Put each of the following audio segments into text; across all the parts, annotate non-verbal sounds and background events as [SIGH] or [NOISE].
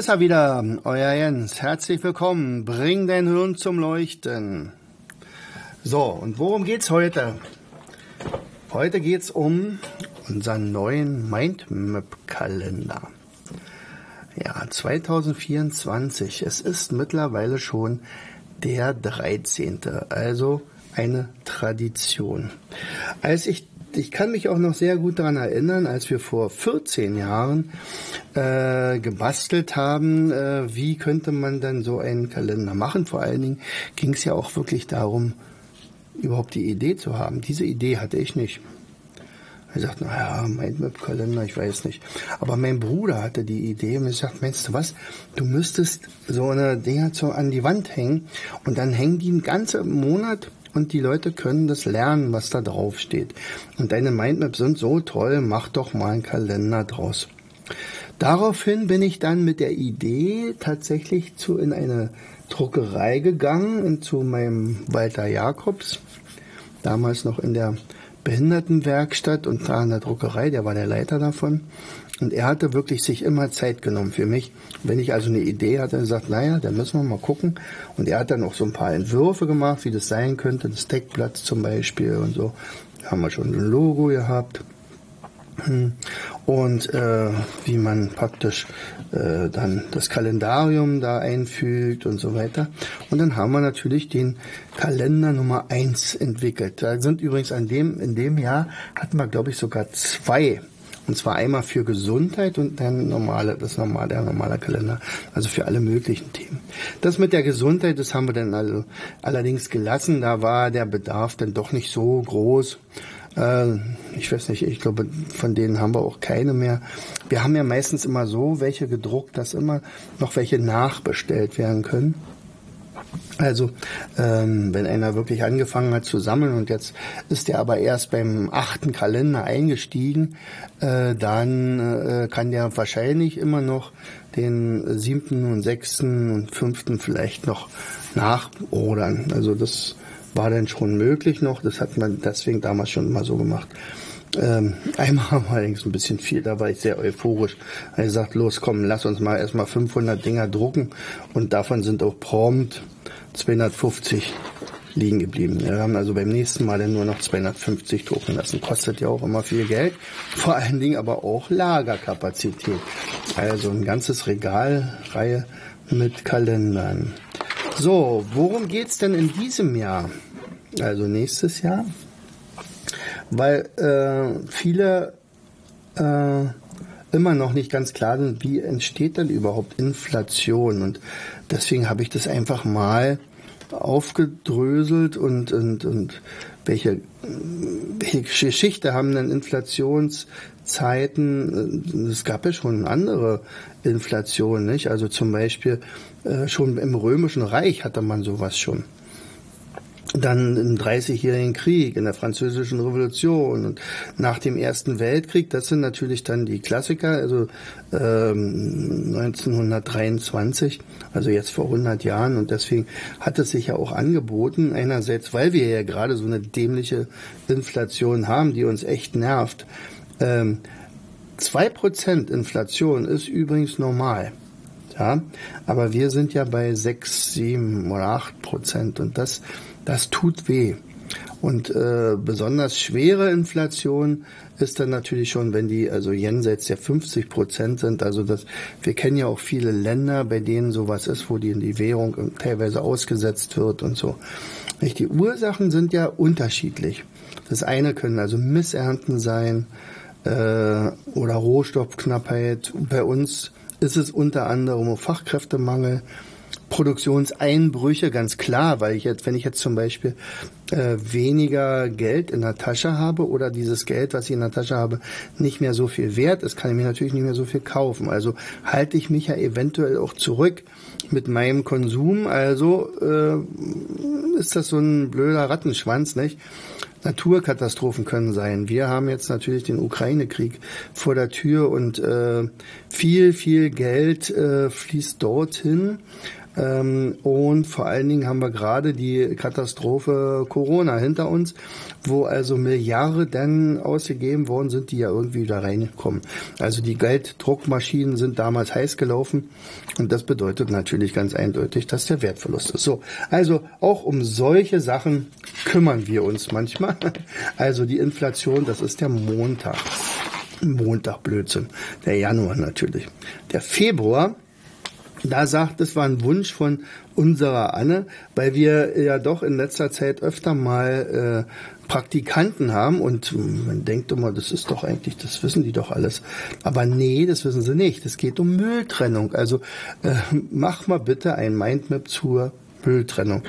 Ist er wieder, euer Jens. Herzlich willkommen. Bring dein Hirn zum Leuchten. So, und worum geht's heute? Heute geht's um unseren neuen Mindmap-Kalender. Ja, 2024. Es ist mittlerweile schon der 13. Also eine Tradition. Als ich ich kann mich auch noch sehr gut daran erinnern, als wir vor 14 Jahren äh, gebastelt haben, äh, wie könnte man dann so einen Kalender machen. Vor allen Dingen ging es ja auch wirklich darum, überhaupt die Idee zu haben. Diese Idee hatte ich nicht. Er sagt, naja, Mindmap-Kalender, ich weiß nicht. Aber mein Bruder hatte die Idee und ich sagt, meinst du was? Du müsstest so eine Dinger an die Wand hängen und dann hängen die einen ganzen Monat und die Leute können das lernen, was da drauf steht. Und deine Mindmaps sind so toll, mach doch mal einen Kalender draus. Daraufhin bin ich dann mit der Idee tatsächlich zu in eine Druckerei gegangen, zu meinem Walter Jakobs, damals noch in der Behindertenwerkstatt und da in der Druckerei, der war der Leiter davon. Und er hatte wirklich sich immer Zeit genommen für mich. Wenn ich also eine Idee hatte, gesagt, naja, dann müssen wir mal gucken. Und er hat dann auch so ein paar Entwürfe gemacht, wie das sein könnte, das Deckblatt zum Beispiel und so. Da haben wir schon ein Logo gehabt. Und äh, wie man praktisch äh, dann das Kalendarium da einfügt und so weiter. Und dann haben wir natürlich den Kalender Nummer eins entwickelt. Da sind übrigens an dem, in dem Jahr hatten wir, glaube ich, sogar zwei und zwar einmal für Gesundheit und dann normale, das normale, der normale Kalender. Also für alle möglichen Themen. Das mit der Gesundheit, das haben wir dann also allerdings gelassen. Da war der Bedarf dann doch nicht so groß. Äh, ich weiß nicht, ich glaube, von denen haben wir auch keine mehr. Wir haben ja meistens immer so welche gedruckt, dass immer noch welche nachbestellt werden können. Also, ähm, wenn einer wirklich angefangen hat zu sammeln und jetzt ist er aber erst beim achten Kalender eingestiegen, äh, dann äh, kann der wahrscheinlich immer noch den siebten und sechsten und fünften vielleicht noch nachordern. Also das war dann schon möglich noch. Das hat man deswegen damals schon immer so gemacht. Ähm, einmal wir allerdings ein bisschen viel, da war ich sehr euphorisch. Er sagt, los, komm, lass uns mal erstmal 500 Dinger drucken und davon sind auch prompt 250 liegen geblieben. Wir haben also beim nächsten Mal dann nur noch 250 drucken lassen. Kostet ja auch immer viel Geld, vor allen Dingen aber auch Lagerkapazität. Also ein ganzes Regalreihe mit Kalendern. So, worum geht's denn in diesem Jahr? Also nächstes Jahr? Weil äh, viele äh, immer noch nicht ganz klar sind, wie entsteht denn überhaupt Inflation. Und deswegen habe ich das einfach mal aufgedröselt und, und, und welche, welche Geschichte haben denn Inflationszeiten? Es gab ja schon andere Inflationen, nicht? Also zum Beispiel äh, schon im Römischen Reich hatte man sowas schon dann im Dreißigjährigen Krieg, in der Französischen Revolution und nach dem Ersten Weltkrieg, das sind natürlich dann die Klassiker, also ähm, 1923, also jetzt vor 100 Jahren und deswegen hat es sich ja auch angeboten, einerseits, weil wir ja gerade so eine dämliche Inflation haben, die uns echt nervt. Ähm, 2% Inflation ist übrigens normal. Ja, aber wir sind ja bei 6, 7 oder 8 Prozent und das das tut weh. Und äh, besonders schwere Inflation ist dann natürlich schon, wenn die also jenseits der 50 Prozent sind. Also das, wir kennen ja auch viele Länder, bei denen sowas ist, wo die die Währung teilweise ausgesetzt wird und so. Die Ursachen sind ja unterschiedlich. Das eine können also Missernten sein äh, oder Rohstoffknappheit. Bei uns ist es unter anderem Fachkräftemangel Produktionseinbrüche, ganz klar, weil ich jetzt, wenn ich jetzt zum Beispiel äh, weniger Geld in der Tasche habe oder dieses Geld, was ich in der Tasche habe, nicht mehr so viel wert ist, kann ich mir natürlich nicht mehr so viel kaufen. Also halte ich mich ja eventuell auch zurück mit meinem Konsum. Also äh, ist das so ein blöder Rattenschwanz, nicht? Naturkatastrophen können sein. Wir haben jetzt natürlich den Ukraine-Krieg vor der Tür und äh, viel, viel Geld äh, fließt dorthin. Ähm, und vor allen Dingen haben wir gerade die Katastrophe Corona hinter uns, wo also Milliarden ausgegeben worden sind, die ja irgendwie da reinkommen. Also die Gelddruckmaschinen sind damals heiß gelaufen und das bedeutet natürlich ganz eindeutig, dass der Wertverlust ist. So, also auch um solche Sachen kümmern wir uns manchmal. [LAUGHS] Also die Inflation, das ist der Montag. Montag Blödsinn. Der Januar natürlich. Der Februar da sagt, es war ein Wunsch von unserer Anne, weil wir ja doch in letzter Zeit öfter mal äh, Praktikanten haben und man denkt immer, das ist doch eigentlich, das wissen die doch alles. Aber nee, das wissen sie nicht. Es geht um Mülltrennung. Also äh, mach mal bitte ein Mindmap zur Mülltrennung.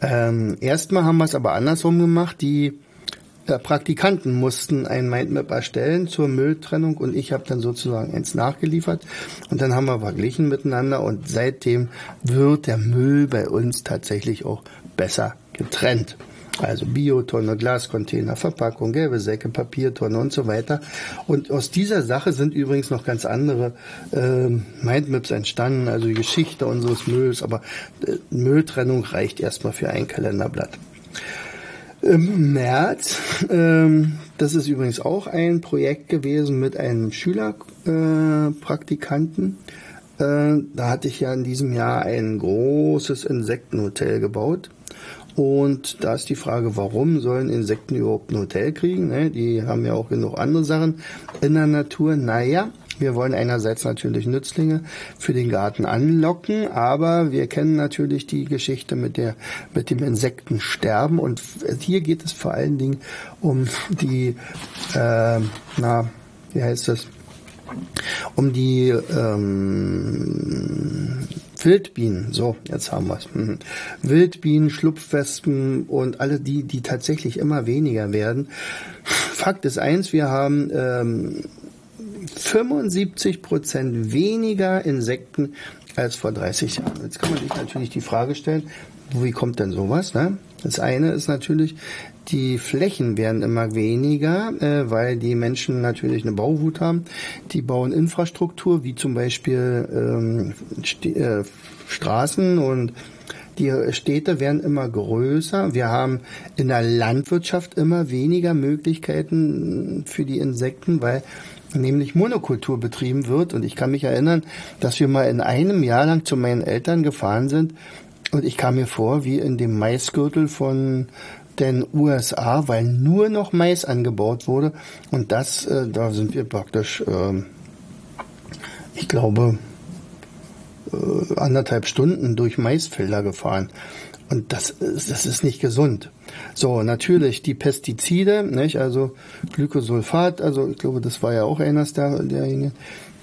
Ähm, erstmal haben wir es aber andersrum gemacht. Die Praktikanten mussten ein Mindmap erstellen zur Mülltrennung und ich habe dann sozusagen eins nachgeliefert und dann haben wir verglichen miteinander und seitdem wird der Müll bei uns tatsächlich auch besser getrennt. Also Biotonne, Glascontainer, Verpackung, gelbe Säcke, Papiertonne und so weiter. Und aus dieser Sache sind übrigens noch ganz andere äh, Mindmaps entstanden, also die Geschichte unseres Mülls, aber äh, Mülltrennung reicht erstmal für ein Kalenderblatt im März. Ähm, das ist übrigens auch ein Projekt gewesen mit einem Schülerpraktikanten. Äh, äh, da hatte ich ja in diesem Jahr ein großes Insektenhotel gebaut. Und da ist die Frage, warum sollen Insekten überhaupt ein Hotel kriegen? Ne? Die haben ja auch genug andere Sachen in der Natur. Naja, wir wollen einerseits natürlich Nützlinge für den Garten anlocken, aber wir kennen natürlich die Geschichte mit der, mit dem Insektensterben und hier geht es vor allen Dingen um die, äh, na, wie heißt das? Um die ähm, Wildbienen, so, jetzt haben wir es. Mhm. Wildbienen, Schlupfwespen und alle die, die tatsächlich immer weniger werden. Fakt ist eins, wir haben ähm, 75 Prozent weniger Insekten als vor 30 Jahren. Jetzt kann man sich natürlich die Frage stellen, wie kommt denn sowas? Ne? Das eine ist natürlich, die Flächen werden immer weniger, äh, weil die Menschen natürlich eine Bauwut haben. Die bauen Infrastruktur, wie zum Beispiel ähm, äh, Straßen und die Städte werden immer größer. Wir haben in der Landwirtschaft immer weniger Möglichkeiten für die Insekten, weil nämlich Monokultur betrieben wird. Und ich kann mich erinnern, dass wir mal in einem Jahr lang zu meinen Eltern gefahren sind und ich kam mir vor wie in dem Maisgürtel von den USA, weil nur noch Mais angebaut wurde. Und das, äh, da sind wir praktisch, äh, ich glaube, äh, anderthalb Stunden durch Maisfelder gefahren. Und das das ist nicht gesund. So, natürlich die Pestizide, nicht? also Glykosulfat, also ich glaube, das war ja auch eines der, derjenigen,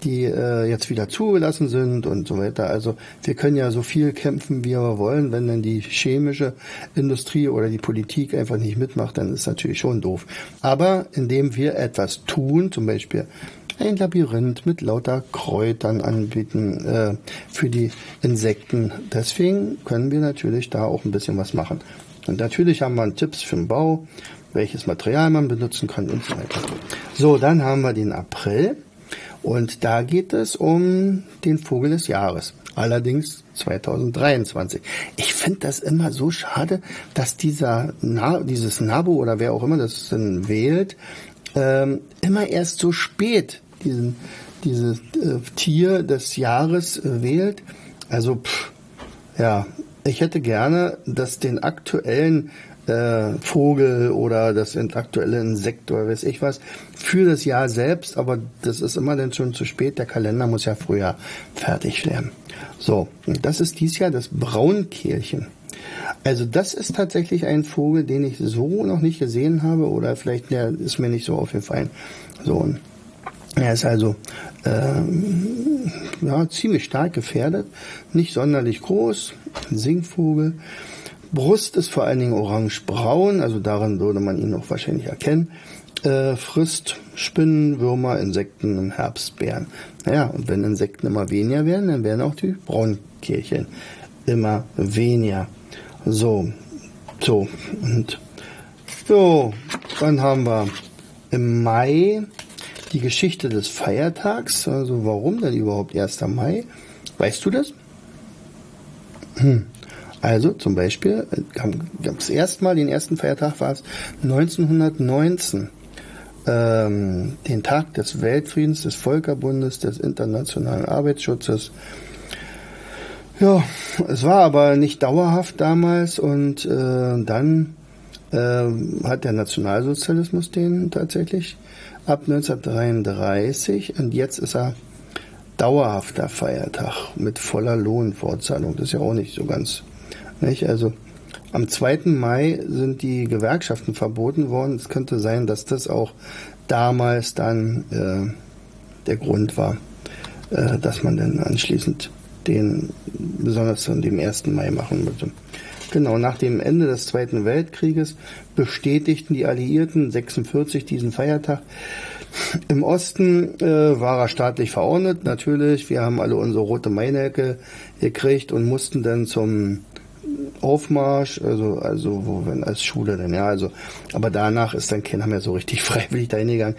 die äh, jetzt wieder zugelassen sind und so weiter. Also wir können ja so viel kämpfen, wie wir wollen. Wenn dann die chemische Industrie oder die Politik einfach nicht mitmacht, dann ist natürlich schon doof. Aber indem wir etwas tun, zum Beispiel ein Labyrinth mit lauter Kräutern anbieten äh, für die Insekten. Deswegen können wir natürlich da auch ein bisschen was machen. Und natürlich haben wir Tipps für den Bau, welches Material man benutzen kann und so weiter. So, dann haben wir den April und da geht es um den Vogel des Jahres. Allerdings 2023. Ich finde das immer so schade, dass dieser Na dieses Nabo oder wer auch immer das dann wählt, ähm, immer erst so spät diesen, dieses äh, Tier des Jahres äh, wählt. Also, pff, ja, ich hätte gerne, dass den aktuellen äh, Vogel oder das aktuelle Insekt oder weiß ich was für das Jahr selbst, aber das ist immer dann schon zu spät. Der Kalender muss ja früher fertig werden. So, und das ist dies Jahr das Braunkehlchen. Also das ist tatsächlich ein Vogel, den ich so noch nicht gesehen habe oder vielleicht der ist mir nicht so aufgefallen. So, Er ist also äh, ja, ziemlich stark gefährdet, nicht sonderlich groß, ein Singvogel. Brust ist vor allen Dingen orange-braun, also daran würde man ihn auch wahrscheinlich erkennen. Äh, frisst Spinnen, Würmer, Insekten im Herbst Bären. Naja, und wenn Insekten immer weniger werden, dann werden auch die Braunkehlchen immer weniger. So, so, und so, dann haben wir im Mai die Geschichte des Feiertags. Also warum denn überhaupt 1. Mai? Weißt du das? Hm. Also zum Beispiel gab es erstmal den ersten Feiertag war es 1919. Ähm, den Tag des Weltfriedens, des Völkerbundes, des internationalen Arbeitsschutzes. Ja, es war aber nicht dauerhaft damals und äh, dann äh, hat der Nationalsozialismus den tatsächlich ab 1933 und jetzt ist er dauerhafter Feiertag mit voller Lohnfortzahlung. Das ist ja auch nicht so ganz. Nicht? Also am 2. Mai sind die Gewerkschaften verboten worden. Es könnte sein, dass das auch damals dann äh, der Grund war, äh, dass man dann anschließend den besonders an dem 1. Mai machen würde. Genau, nach dem Ende des Zweiten Weltkrieges bestätigten die Alliierten 46 diesen Feiertag. Im Osten äh, war er staatlich verordnet, natürlich. Wir haben alle unsere rote Mainecke gekriegt und mussten dann zum Aufmarsch, also, also, wo, wenn als Schule dann, ja, also, aber danach ist dann keiner mehr so richtig [LAUGHS] freiwillig dahin gegangen,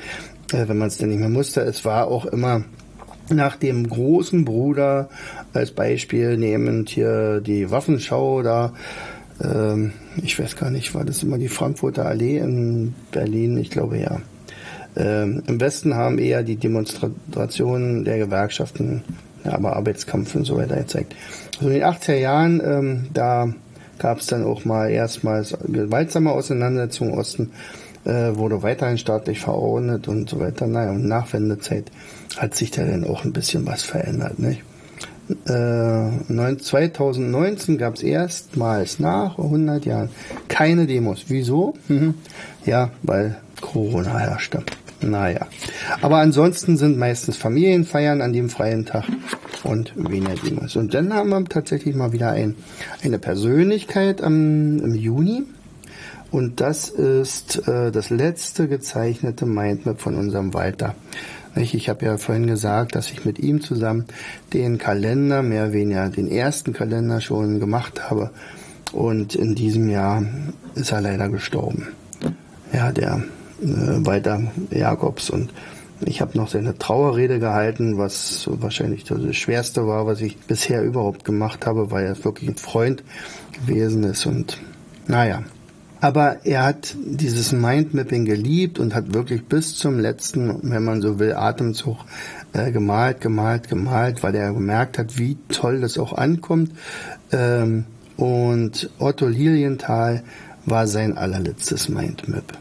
äh, wenn man es dann nicht mehr musste. Es war auch immer nach dem großen Bruder als Beispiel nehmend hier die Waffenschau da, ähm, ich weiß gar nicht, war das immer die Frankfurter Allee in Berlin? Ich glaube ja. Ähm, Im Westen haben eher die Demonstrationen der Gewerkschaften, ja, aber Arbeitskampf und so weiter gezeigt. Also in den 80er Jahren, ähm, da gab es dann auch mal erstmals gewaltsame Auseinandersetzungen im Osten, äh, wurde weiterhin staatlich verordnet und so weiter. Naja, und nach Wendezeit hat sich da dann auch ein bisschen was verändert. Nicht? Äh, 2019 gab es erstmals nach 100 Jahren keine Demos. Wieso? Mhm. Ja, weil Corona herrschte. Naja. Aber ansonsten sind meistens Familienfeiern an dem freien Tag und weniger Demos. Und dann haben wir tatsächlich mal wieder ein, eine Persönlichkeit am, im Juni. Und das ist äh, das letzte gezeichnete Mindmap von unserem Walter. Ich habe ja vorhin gesagt, dass ich mit ihm zusammen den Kalender, mehr oder weniger den ersten Kalender schon gemacht habe. Und in diesem Jahr ist er leider gestorben. Ja, der äh, Walter Jakobs. Und ich habe noch seine Trauerrede gehalten, was wahrscheinlich das Schwerste war, was ich bisher überhaupt gemacht habe, weil er wirklich ein Freund gewesen ist. Und naja, aber er hat dieses Mindmapping geliebt und hat wirklich bis zum letzten, wenn man so will, Atemzug äh, gemalt, gemalt, gemalt, weil er gemerkt hat, wie toll das auch ankommt. Ähm, und Otto Lilienthal war sein allerletztes Mindmap.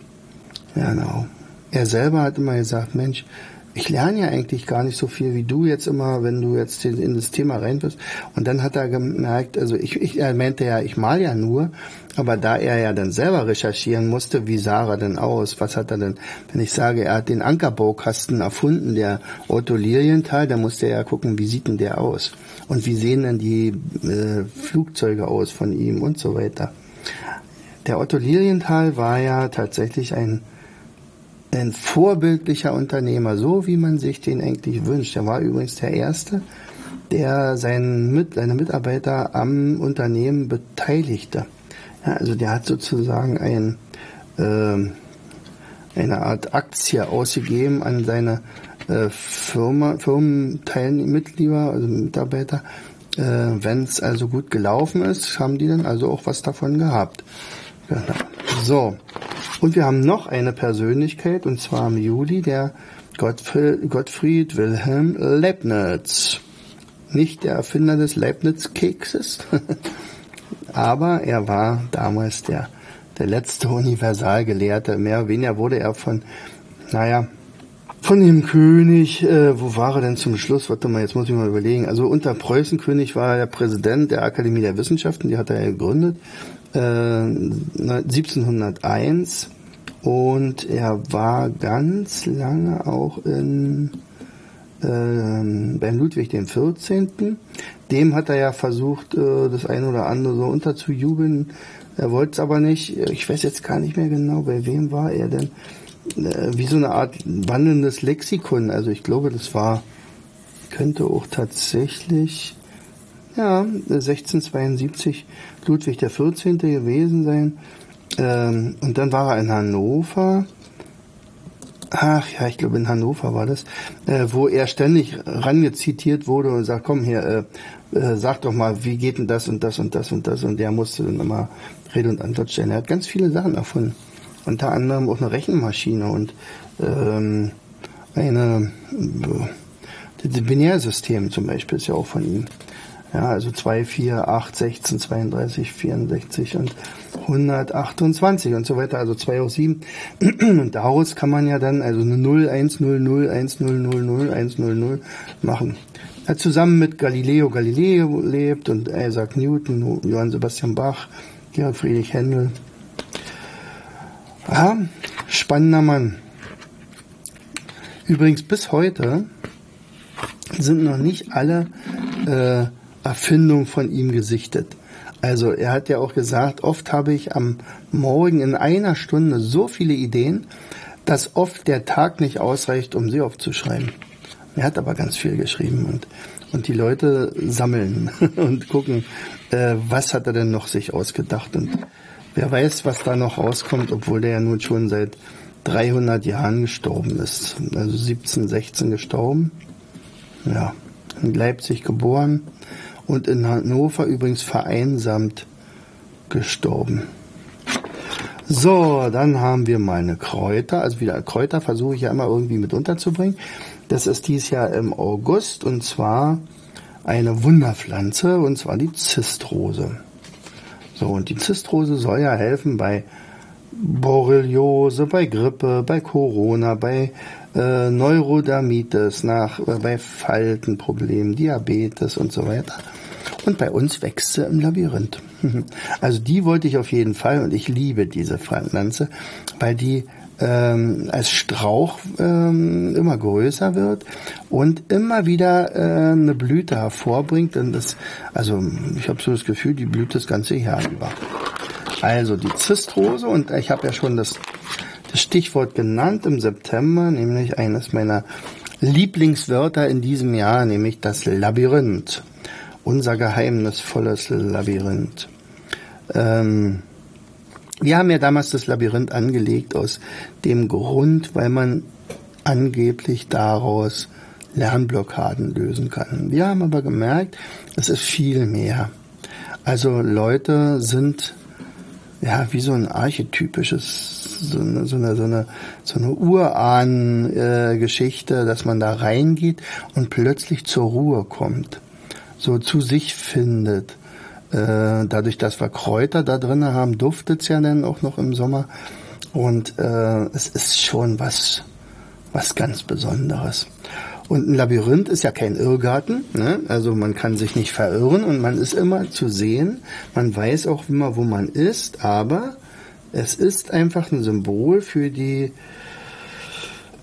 Genau. Er selber hat immer gesagt, Mensch, ich lerne ja eigentlich gar nicht so viel wie du jetzt immer, wenn du jetzt in das Thema rein bist. Und dann hat er gemerkt, also ich, ich er meinte ja, ich mal ja nur, aber da er ja dann selber recherchieren musste, wie sah er denn aus? Was hat er denn, wenn ich sage, er hat den Ankerbaukasten erfunden, der Otto Lilienthal, dann musste er ja gucken, wie sieht denn der aus? Und wie sehen denn die äh, Flugzeuge aus von ihm und so weiter. Der Otto Lilienthal war ja tatsächlich ein ein vorbildlicher Unternehmer, so wie man sich den eigentlich wünscht. Er war übrigens der Erste, der seinen Mit seine Mitarbeiter am Unternehmen beteiligte. Ja, also der hat sozusagen ein, äh, eine Art Aktie ausgegeben an seine äh, Firma, Firmenteilmitglieder, also Mitarbeiter. Äh, Wenn es also gut gelaufen ist, haben die dann also auch was davon gehabt. Genau. So, und wir haben noch eine Persönlichkeit, und zwar im Juli, der Gottfried, Wilhelm Leibniz. Nicht der Erfinder des Leibniz-Kekses, [LAUGHS] aber er war damals der, der letzte Universalgelehrte. Mehr oder weniger wurde er von, naja, von dem König, äh, wo war er denn zum Schluss? Warte mal, jetzt muss ich mal überlegen. Also unter Preußenkönig war er der Präsident der Akademie der Wissenschaften, die hat er gegründet. 1701 äh, Und er war ganz lange auch in, äh, bei Ludwig dem 14. Dem hat er ja versucht, äh, das eine oder andere so unterzujubeln. Er wollte es aber nicht. Ich weiß jetzt gar nicht mehr genau, bei wem war er denn. Äh, wie so eine Art wandelndes Lexikon. Also ich glaube, das war, könnte auch tatsächlich, ja, 1672 Ludwig der 14. gewesen sein. Ähm, und dann war er in Hannover. Ach ja, ich glaube in Hannover war das, äh, wo er ständig rangezitiert wurde und sagt, komm hier, äh, äh, sag doch mal, wie geht denn das und das und das und das und der musste dann immer Rede und Antwort stellen. Er hat ganz viele Sachen erfunden, unter anderem auch eine Rechenmaschine und ähm, eine äh, das Binärsystem zum Beispiel ist ja auch von ihm. Ja, also 2, 4, 8, 16, 32, 64 und 128 und so weiter, also 2 hoch 7. [CLEARS THROAT] Und daraus kann man ja dann also eine 0, 1, 0, 0, 1, 0, 0, 0, 1, 0, 0 machen. Er hat zusammen mit Galileo Galilei gelebt und Isaac Newton, Johann Sebastian Bach, Georg Friedrich Händel. Ja, spannender Mann. Übrigens bis heute sind noch nicht alle äh, Erfindung von ihm gesichtet. Also er hat ja auch gesagt, oft habe ich am Morgen in einer Stunde so viele Ideen, dass oft der Tag nicht ausreicht, um sie aufzuschreiben. Er hat aber ganz viel geschrieben und, und die Leute sammeln [LAUGHS] und gucken, äh, was hat er denn noch sich ausgedacht und wer weiß, was da noch rauskommt, obwohl der ja nun schon seit 300 Jahren gestorben ist. Also 17, 16 gestorben. Ja, in Leipzig geboren und in Hannover übrigens vereinsamt gestorben. So, dann haben wir meine Kräuter. Also wieder Kräuter versuche ich ja immer irgendwie mit unterzubringen. Das ist dies Jahr im August und zwar eine Wunderpflanze und zwar die Zistrose. So, und die Zistrose soll ja helfen bei Borreliose, bei Grippe, bei Corona, bei äh, Neurodermitis, nach, äh, bei Faltenproblemen, Diabetes und so weiter. Und bei uns wächst sie im Labyrinth. [LAUGHS] Also die wollte ich auf jeden Fall und ich liebe diese Pflanze, weil die ähm, als Strauch ähm, immer größer wird und immer wieder äh, eine Blüte hervorbringt. Und das, also ich habe so das Gefühl, die blüht das ganze Jahr über. Also die Zistrose und ich habe ja schon das, das Stichwort genannt im September, nämlich eines meiner Lieblingswörter in diesem Jahr, nämlich das Labyrinth unser geheimnisvolles Labyrinth. Ähm, wir haben ja damals das Labyrinth angelegt aus dem Grund, weil man angeblich daraus Lernblockaden lösen kann. Wir haben aber gemerkt, es ist viel mehr. Also Leute sind ja wie so ein archetypisches, so eine, so eine, so eine, so eine Urahn-Geschichte, dass man da reingeht und plötzlich zur Ruhe kommt so zu sich findet. Äh, dadurch, dass wir Kräuter da drin haben, duftet es ja dann auch noch im Sommer. Und äh, es ist schon was, was ganz Besonderes. Und ein Labyrinth ist ja kein Irrgarten, ne? also man kann sich nicht verirren und man ist immer zu sehen. Man weiß auch immer, wo man ist, aber es ist einfach ein Symbol für die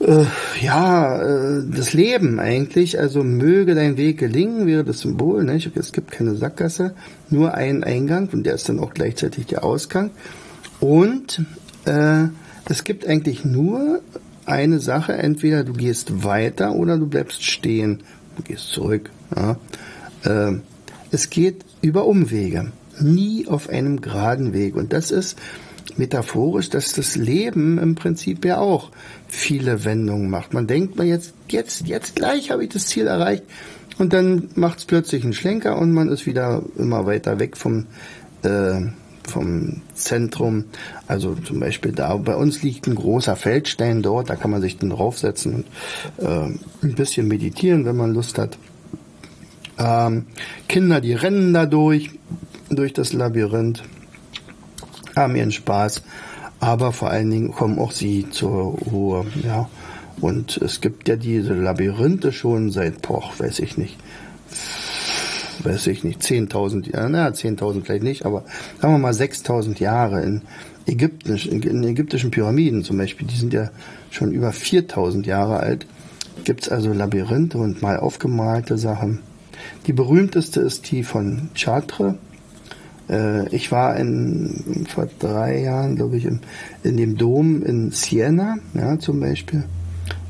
äh, ja, äh, das Leben eigentlich, also möge dein Weg gelingen, wäre das Symbol, nicht? es gibt keine Sackgasse, nur einen Eingang und der ist dann auch gleichzeitig der Ausgang. Und äh, es gibt eigentlich nur eine Sache, entweder du gehst weiter oder du bleibst stehen, du gehst zurück. Ja? Äh, es geht über Umwege, nie auf einem geraden Weg. Und das ist metaphorisch, dass das Leben im Prinzip ja auch viele Wendungen macht. Man denkt man jetzt, jetzt, jetzt gleich habe ich das Ziel erreicht und dann macht es plötzlich einen Schlenker und man ist wieder immer weiter weg vom, äh, vom Zentrum. Also zum Beispiel da bei uns liegt ein großer Feldstein dort, da kann man sich dann draufsetzen und äh, ein bisschen meditieren, wenn man Lust hat. Ähm, Kinder, die rennen da durch, durch das Labyrinth haben ihren Spaß, aber vor allen Dingen kommen auch sie zur Ruhe, ja. Und es gibt ja diese Labyrinthe schon seit, boah, weiß ich nicht, weiß ich nicht, 10.000, Jahre, na 10.000 vielleicht nicht, aber sagen wir mal 6.000 Jahre in, Ägyptisch, in ägyptischen Pyramiden zum Beispiel, die sind ja schon über 4.000 Jahre alt, gibt es also Labyrinthe und mal aufgemalte Sachen. Die berühmteste ist die von Chartres. Äh, ich war in, vor drei Jahren, glaube ich, im, in dem Dom in Siena, ja, zum Beispiel.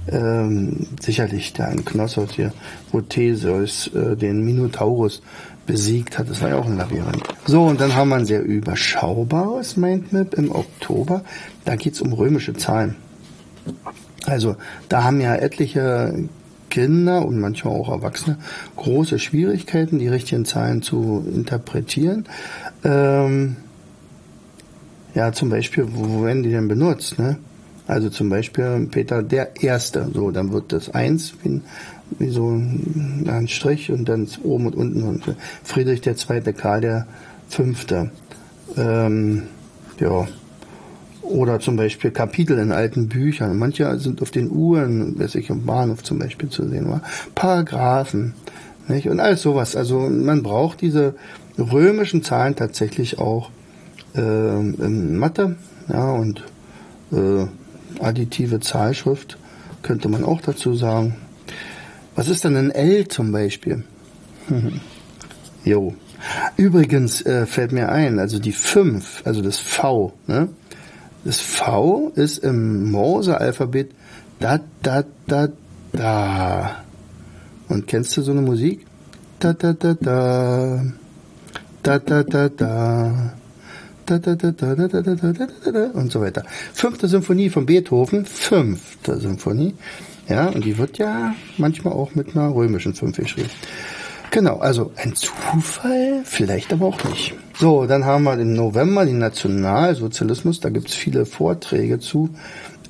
Ähm, sicherlich da in Knossos hier, wo Theseus äh, den Minotaurus besiegt hat. Das war ja auch ein Labyrinth. So, und dann haben wir ein sehr überschaubares Mindmap im Oktober. Da geht's um römische Zahlen. Also da haben ja etliche Kinder und manchmal auch Erwachsene große Schwierigkeiten, die richtigen Zahlen zu interpretieren. Ähm, ja, zum Beispiel, wo werden die denn benutzt? Ne? Also zum Beispiel Peter der Erste, so, dann wird das eins wie, wie so ein, Strich und dann oben und unten und Friedrich der Zweite, Karl der Fünfte. Ähm, ja. Oder zum Beispiel Kapitel in alten Büchern. Manche sind auf den Uhren, weiß ich, im Bahnhof zum Beispiel zu sehen war. Paragraphen. Nicht? Und alles sowas. Also man braucht diese römischen Zahlen tatsächlich auch äh, in Mathe. Ja, und äh, additive Zahlschrift könnte man auch dazu sagen. Was ist denn ein L zum Beispiel? jo. Übrigens äh, fällt mir ein, also die 5, also das V, ne? Das V ist im Morse-Alphabet da, da, da, da. Und kennst du so eine Musik? Da, da, da, da. Da, da, da, da und so weiter. Fünfte Symphonie von Beethoven, fünfte Symphonie. Ja, und die wird ja manchmal auch mit einer römischen Fünf geschrieben. Genau, also ein Zufall, vielleicht aber auch nicht. So, dann haben wir im November den Nationalsozialismus, da gibt's viele Vorträge zu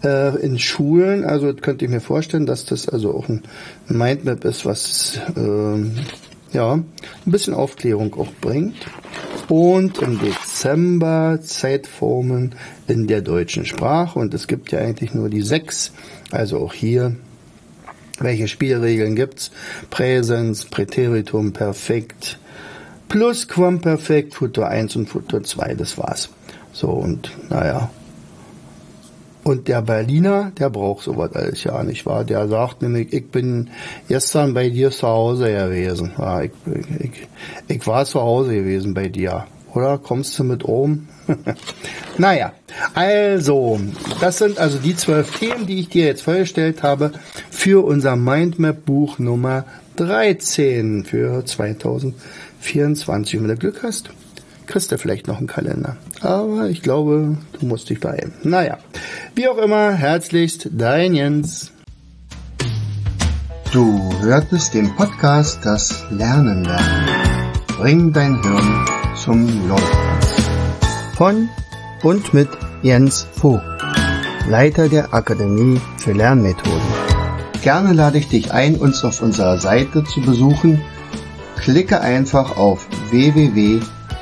äh, in Schulen. Also könnte ich mir vorstellen, dass das also auch ein Mindmap ist, was äh, ja ein bisschen Aufklärung auch bringt und im Dezember Zeitformen in der deutschen Sprache. Und es gibt ja eigentlich nur die sechs. Also auch hier, welche Spielregeln gibt's? Präsens, Präteritum, Perfekt, Plusquamperfekt, Futur 1 und Futur 2, das war's. So, und naja, und der Berliner, der braucht sowas alles ja nicht wahr. Der sagt nämlich, ich bin gestern bei dir zu Hause gewesen. Ja, ich, ich, ich war zu Hause gewesen bei dir. Oder kommst du mit oben? [LAUGHS] naja, also, das sind also die zwölf Themen, die ich dir jetzt vorgestellt habe für unser Mindmap Buch Nummer 13 für 2024. wenn du Glück hast, kriegst du vielleicht noch einen Kalender. Aber ich glaube, du musst dich beeilen. Naja, wie auch immer, herzlichst dein Jens. Du hörtest den Podcast Das Lernen lernen. Bring dein Hirn zum Laufen. Von und mit Jens Vogt, Leiter der Akademie für Lernmethoden. Gerne lade ich dich ein, uns auf unserer Seite zu besuchen. Klicke einfach auf www